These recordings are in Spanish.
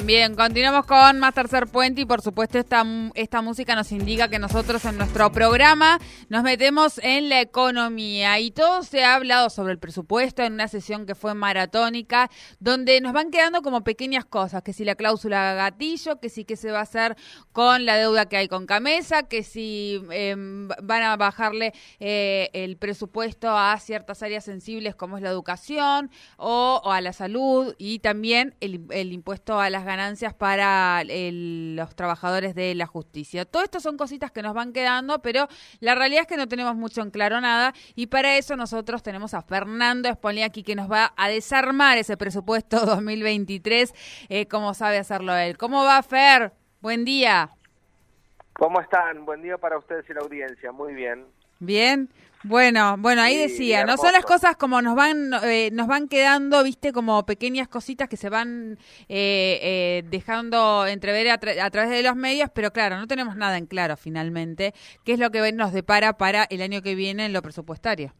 Bien, continuamos con más tercer puente y por supuesto esta, esta música nos indica que nosotros en nuestro programa nos metemos en la economía. Y todo se ha hablado sobre el presupuesto en una sesión que fue maratónica donde nos van quedando como pequeñas cosas, que si la cláusula gatillo, que si qué se va a hacer con la deuda que hay con Camesa, que si em, van a bajarle eh, el presupuesto a ciertas áreas sensibles como es la educación o, a la salud y también el, el impuesto a las ganancias para los trabajadores de la justicia. Todo esto son cositas que nos van quedando, pero la realidad es que no tenemos mucho en claro nada y para eso nosotros tenemos a Fernando aquí que nos va a desarmar ese presupuesto 2023, eh, como sabe hacerlo él. ¿Cómo va, Fer? Buen día. ¿Cómo están? Buen día para ustedes y la audiencia. Muy bien. Bien. Bueno, bueno, ahí decía, no son las cosas como nos van eh, nos van quedando, viste, como pequeñas cositas que se van eh, eh, dejando entrever a, a, través de los medios, pero claro, no tenemos nada en claro finalmente, qué es lo que nos depara para el año que viene en lo presupuestario.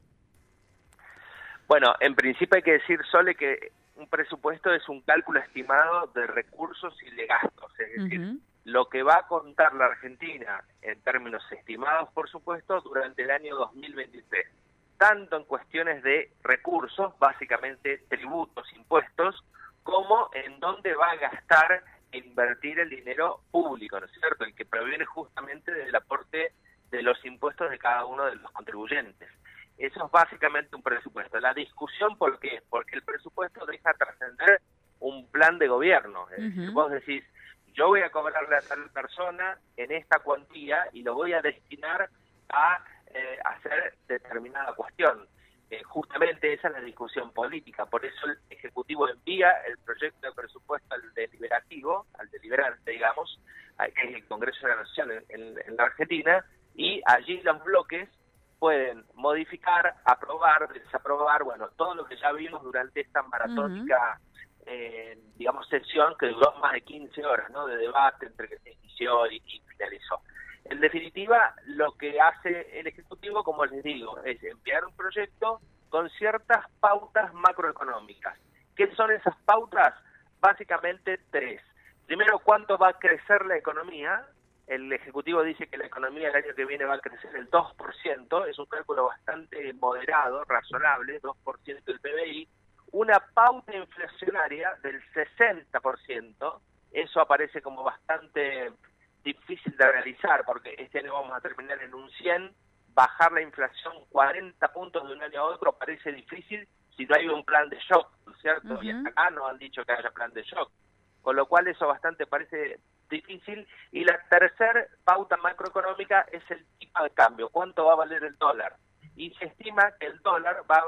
Bueno, en principio hay que decir, Sole, que un presupuesto es un cálculo estimado de recursos y de gastos, es decir, lo que va a contar la Argentina en términos estimados, por supuesto, durante el año 2023, tanto en cuestiones de recursos, básicamente tributos, impuestos, como en dónde va a gastar e invertir el dinero público, ¿no es cierto? El que proviene justamente del aporte de los impuestos de cada uno de los contribuyentes. Eso es básicamente un presupuesto. La discusión, ¿por qué? Porque el presupuesto deja trascender un plan de gobierno. Es decir, vos decís, yo voy a cobrarle a tal persona en esta cuantía y lo voy a destinar a eh, hacer determinada cuestión. Eh, justamente esa es la discusión política, por eso el Ejecutivo envía el proyecto de presupuesto al deliberativo, al deliberante, digamos, que es el Congreso de la Nación en, la Argentina, y allí los bloques pueden modificar, aprobar, desaprobar, bueno, todo lo que ya vimos durante esta maratónica eh, digamos, sesión que duró más de 15 horas ¿no? de debate entre que se inició y, finalizó. En definitiva, lo que hace el Ejecutivo, como les digo, es enviar un proyecto con ciertas pautas macroeconómicas. ¿Qué son esas pautas? Básicamente tres. Primero, ¿cuánto va a crecer la economía? El Ejecutivo dice que la economía el año que viene va a crecer el 2%, es un cálculo bastante moderado, razonable, 2% del PBI, una pauta inflacionaria del 60%, eso aparece como bastante difícil de realizar porque este año vamos a terminar en un 100, bajar la inflación 40 puntos de un año a otro parece difícil si no hay un plan de shock, ¿no es cierto? Y hasta acá no han dicho que haya plan de shock, con lo cual eso bastante parece difícil. Y la tercera pauta macroeconómica es el tipo de cambio, cuánto va a valer el dólar. Y se estima que el dólar va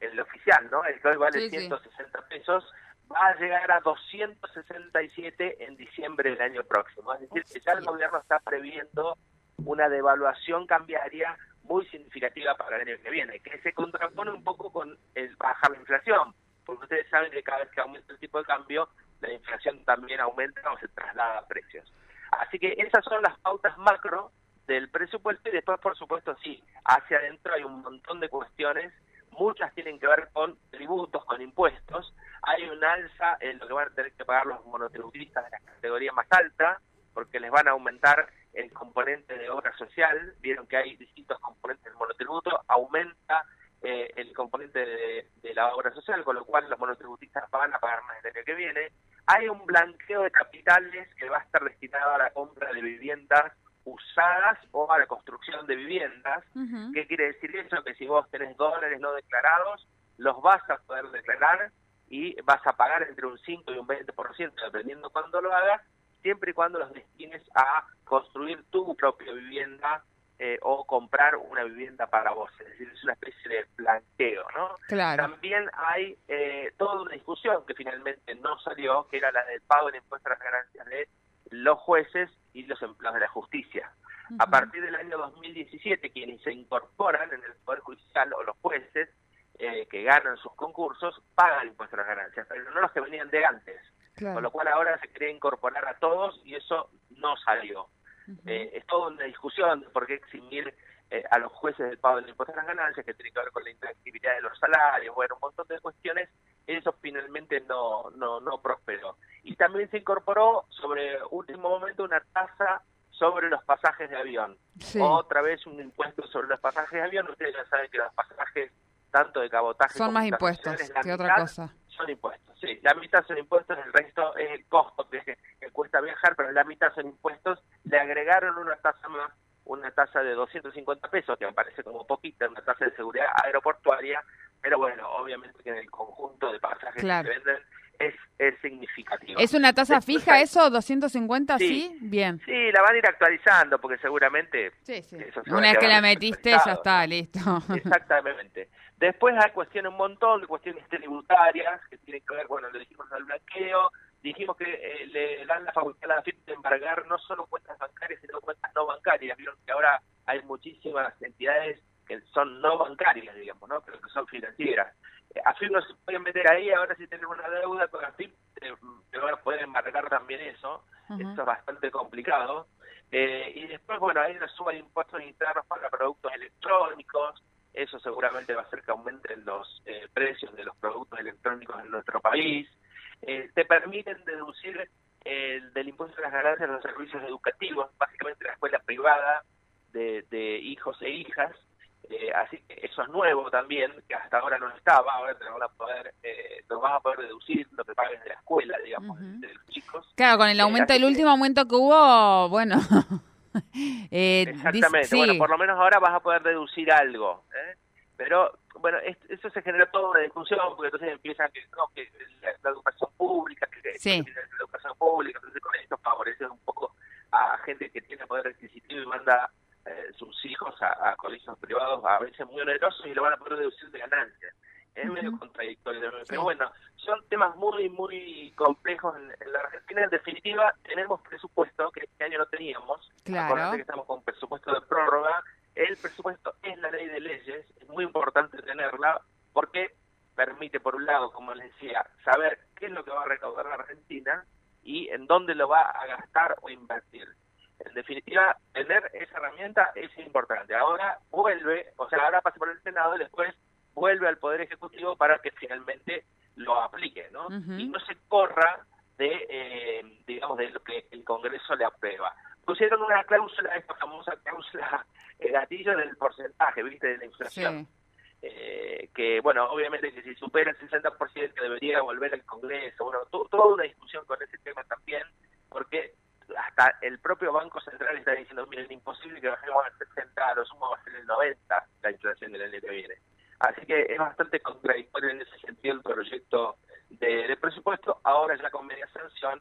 el oficial, ¿no? El que hoy vale 160 pesos, va a llegar a 267 en diciembre del año próximo. Es decir, que ya el gobierno está previendo una devaluación cambiaria muy significativa para el año que viene, que se contrapone un poco con el bajar la inflación, porque ustedes saben que cada vez que aumenta el tipo de cambio, la inflación también aumenta o se traslada a precios. Así que esas son las pautas macro del presupuesto y después, por supuesto, sí, hacia adentro hay un montón de cuestiones muchas tienen que ver con tributos, con impuestos. Hay un alza en lo que van a tener que pagar los monotributistas de la categoría más alta, porque les van a aumentar el componente de obra social. Vieron que hay distintos componentes del monotributo, aumenta eh, el componente de, de, la obra social, con lo cual los monotributistas van a pagar más el año que viene. Hay un blanqueo de capitales que va a estar destinado a la compra de viviendas usadas o a la construcción de viviendas. ¿Qué quiere decir eso? Que si vos tenés dólares no declarados, los vas a poder declarar y vas a pagar entre un 5 y un 20%, dependiendo cuándo lo hagas, siempre y cuando los destines a construir tu propia vivienda eh, o comprar una vivienda para vos, es decir, es una especie de blanqueo, ¿no? También hay eh, toda una discusión que finalmente no salió, que era la del pago de impuestos a las ganancias de los jueces y los empleados de la justicia. A partir del año 2017, quienes se incorporan en el Poder Judicial o los jueces eh, que ganan sus concursos pagan impuestos a las ganancias, pero no los que venían de antes. Con lo cual ahora se quería incorporar a todos y eso no salió. Eh, es toda una discusión de por qué eximir eh, a los jueces del pago del impuesto a las ganancias, que tiene que ver con la intranquilidad de los salarios, bueno, un montón de cuestiones, eso finalmente no, no, no prosperó. Y también se incorporó sobre último momento una tasa sobre los pasajes de avión. Otra vez un impuesto sobre los pasajes de avión. Ustedes ya saben que los pasajes, tanto de cabotaje son más impuestos que otra cosa. Son impuestos, sí. La mitad son impuestos, el resto es el costo que, que cuesta viajar, pero la mitad son impuestos le agregaron una tasa más, una tasa de 250 pesos, que me parece como poquita, una tasa de seguridad aeroportuaria, pero bueno, obviamente que en el conjunto de pasajes que se venden es, es significativo. ¿Es una tasa fija eso, 250? Sí, bien. Sí, la van a ir actualizando porque seguramente... Sí, sí. Una vez que la metiste ya está, listo. Exactamente. Después hay cuestiones un montón de cuestiones tributarias que tienen que ver, bueno, le dijimos al blanqueo, dijimos que eh, le dan la facultad a la FIP de embargar no solo cuentas bancarias, sino cuentas no bancarias. Vieron que ahora hay muchísimas entidades que son no bancarias, digamos, ¿no? pero que son financieras. Eh, AFIP no se puede meter ahí, ahora si tienen una deuda con AFIP, eh, van a poder embargar también eso. Eso es bastante complicado. Eh, y después, bueno, hay una suma de impuestos internos para productos electrónicos. Eso seguramente va a hacer que aumenten los eh, precios de los productos electrónicos en nuestro país eh, te permiten deducir el del impuesto a las ganancias de los servicios educativos, básicamente la escuela privada de, de hijos e hijas, eh, así que eso es nuevo también, que hasta ahora no estaba, ahora te van a poder, eh, te vas a poder deducir lo que pagues de la escuela, digamos, de los chicos. Claro, con el eh, aumento, el último aumento que hubo, bueno... eh, Exactamente, bueno, por lo menos ahora vas a poder deducir algo, ¿eh? pero bueno, eso se genera toda una discusión, porque entonces empiezan que, no, que la, educación pública, que, la educación pública, entonces con esto favorece un poco a gente que tiene poder adquisitivo y manda eh, sus hijos a, colegios privados a veces muy onerosos y lo van a poder deducir de ganancias. Es medio contradictorio, pero bueno, son temas muy, muy complejos en, la Argentina. En definitiva, tenemos presupuesto que este año no teníamos. Claro. que estamos con presupuesto de prórroga el presupuesto es la ley de leyes, es muy importante tenerla porque permite, por un lado, como les decía, saber qué es lo que va a recaudar la Argentina y en dónde lo va a gastar o invertir. En definitiva, tener esa herramienta es importante. Ahora vuelve, o sea, ahora pasa por el Senado y después vuelve al Poder Ejecutivo para que finalmente lo aplique, ¿no? Y no se corra de, eh, digamos, de lo que el Congreso le aprueba. Pusieron una cláusula, esta famosa cláusula el gatillo del porcentaje, ¿viste? De la inflación. Eh, que, bueno, obviamente que si supera el 60% debería volver al Congreso. Bueno, toda una discusión con ese tema también, porque hasta el propio Banco Central está diciendo, miren, imposible que bajemos al 60, a lo sumo va a ser el 90 la inflación del año que viene. Así que es bastante contradictorio en ese sentido el proyecto de, de presupuesto, ahora ya con media sanción,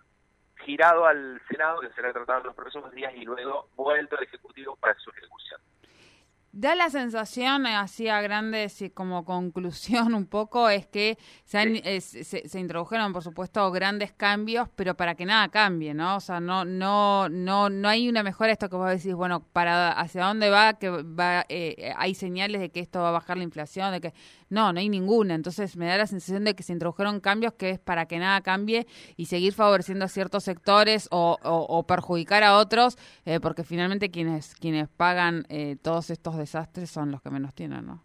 girado al Senado, que será tratado en los próximos días, y luego vuelto al Ejecutivo para su ejecución. Da la sensación, eh, así a grandes y como conclusión un poco, es que se, eh, se, introdujeron, por supuesto, grandes cambios, pero para que nada cambie, ¿no? O sea, no no no no hay una mejora esto que vos decís, bueno, para hacia dónde va, que va eh, hay señales de que esto va a bajar la inflación, de que no, no hay ninguna. Entonces me da la sensación de que se introdujeron cambios que es para que nada cambie y seguir favoreciendo a ciertos sectores o, o, perjudicar a otros, porque finalmente quienes quienes pagan todos estos desastres son los que menos tienen, ¿no?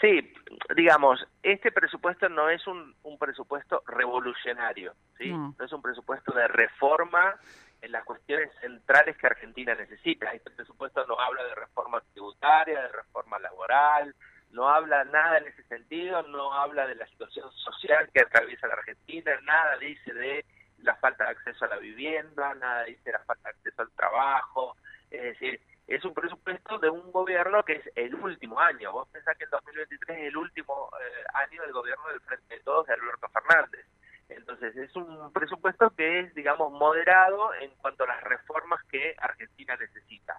Sí, digamos, este presupuesto no es un, presupuesto revolucionario, ¿sí? No. es un presupuesto de reforma en las cuestiones centrales que Argentina necesita. Este presupuesto no habla de reforma tributaria, de reforma laboral, no habla nada en ese sentido, no habla de la situación social que atraviesa la Argentina, nada dice de la falta de acceso a la vivienda, nada dice de la falta de acceso al trabajo, es decir, es un presupuesto de un gobierno que es el último año. Vos pensás que el 2023 es el último eh, año del gobierno del Frente de Todos de Alberto Fernández. Entonces, es un presupuesto que es, digamos, moderado en cuanto a las reformas que Argentina necesita.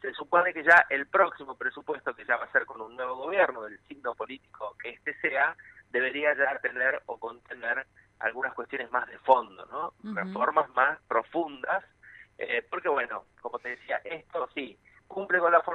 Se supone que ya el próximo presupuesto, que ya va a ser con un nuevo gobierno, del signo político que este sea, debería ya tener o contener algunas cuestiones más de fondo, ¿no? Reformas más profundas, eh, porque bueno, como te decía, esto sí,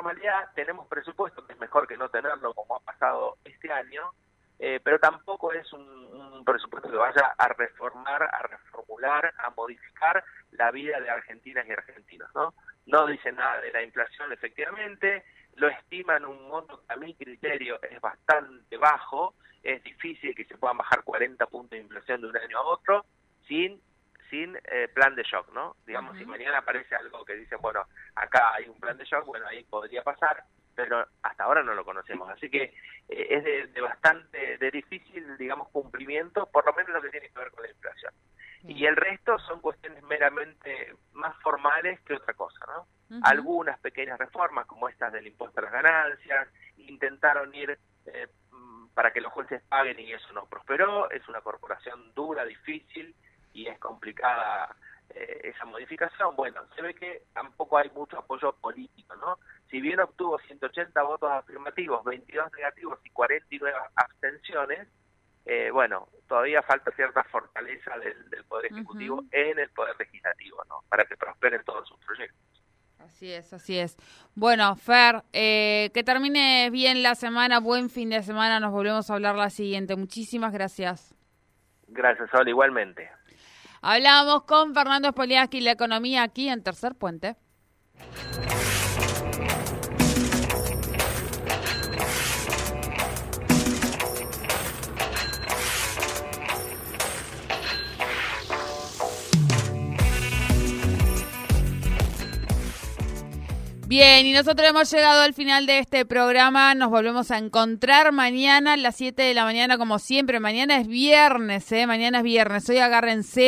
formalidad, tenemos presupuesto, que es mejor que no tenerlo como ha pasado este año, eh, pero tampoco es un, presupuesto que vaya a reformar, a reformular, a modificar la vida de argentinas y argentinos, ¿no? No dice nada de la inflación, efectivamente, lo estiman un monto que a mi criterio es bastante bajo, es difícil que se puedan bajar 40 puntos de inflación de un año a otro sin sin eh, plan de shock, ¿no? Digamos, si mañana aparece algo que dice, bueno, acá hay un plan de shock, bueno, ahí podría pasar, pero hasta ahora no lo conocemos. Así que eh, es de, bastante, de difícil, digamos, cumplimiento, por lo menos lo que tiene que ver con la inflación. Y el resto son cuestiones meramente más formales que otra cosa, ¿no? Algunas pequeñas reformas, como estas del impuesto a las ganancias, intentaron ir eh, para que los jueces paguen y eso no prosperó. Es una corporación dura, difícil y es complicada eh, esa modificación. Bueno, se ve que tampoco hay mucho apoyo político, ¿no? Si bien obtuvo 180 votos afirmativos, 22 negativos y 49 abstenciones, eh, bueno, todavía falta cierta fortaleza del, Poder Ejecutivo en el Poder Legislativo, ¿no? Para que prosperen todos sus proyectos. Así es, así es. Bueno, Fer, eh, que termine bien la semana, buen fin de semana, nos volvemos a hablar la siguiente. Muchísimas gracias. Gracias, Sol, igualmente. Hablamos con Fernando Spoliaski, la economía aquí en Tercer Puente. Bien, y nosotros hemos llegado al final de este programa. Nos volvemos a encontrar mañana a las 7 de la mañana, como siempre. Mañana es viernes, ¿eh? Mañana es viernes. Hoy agárrense.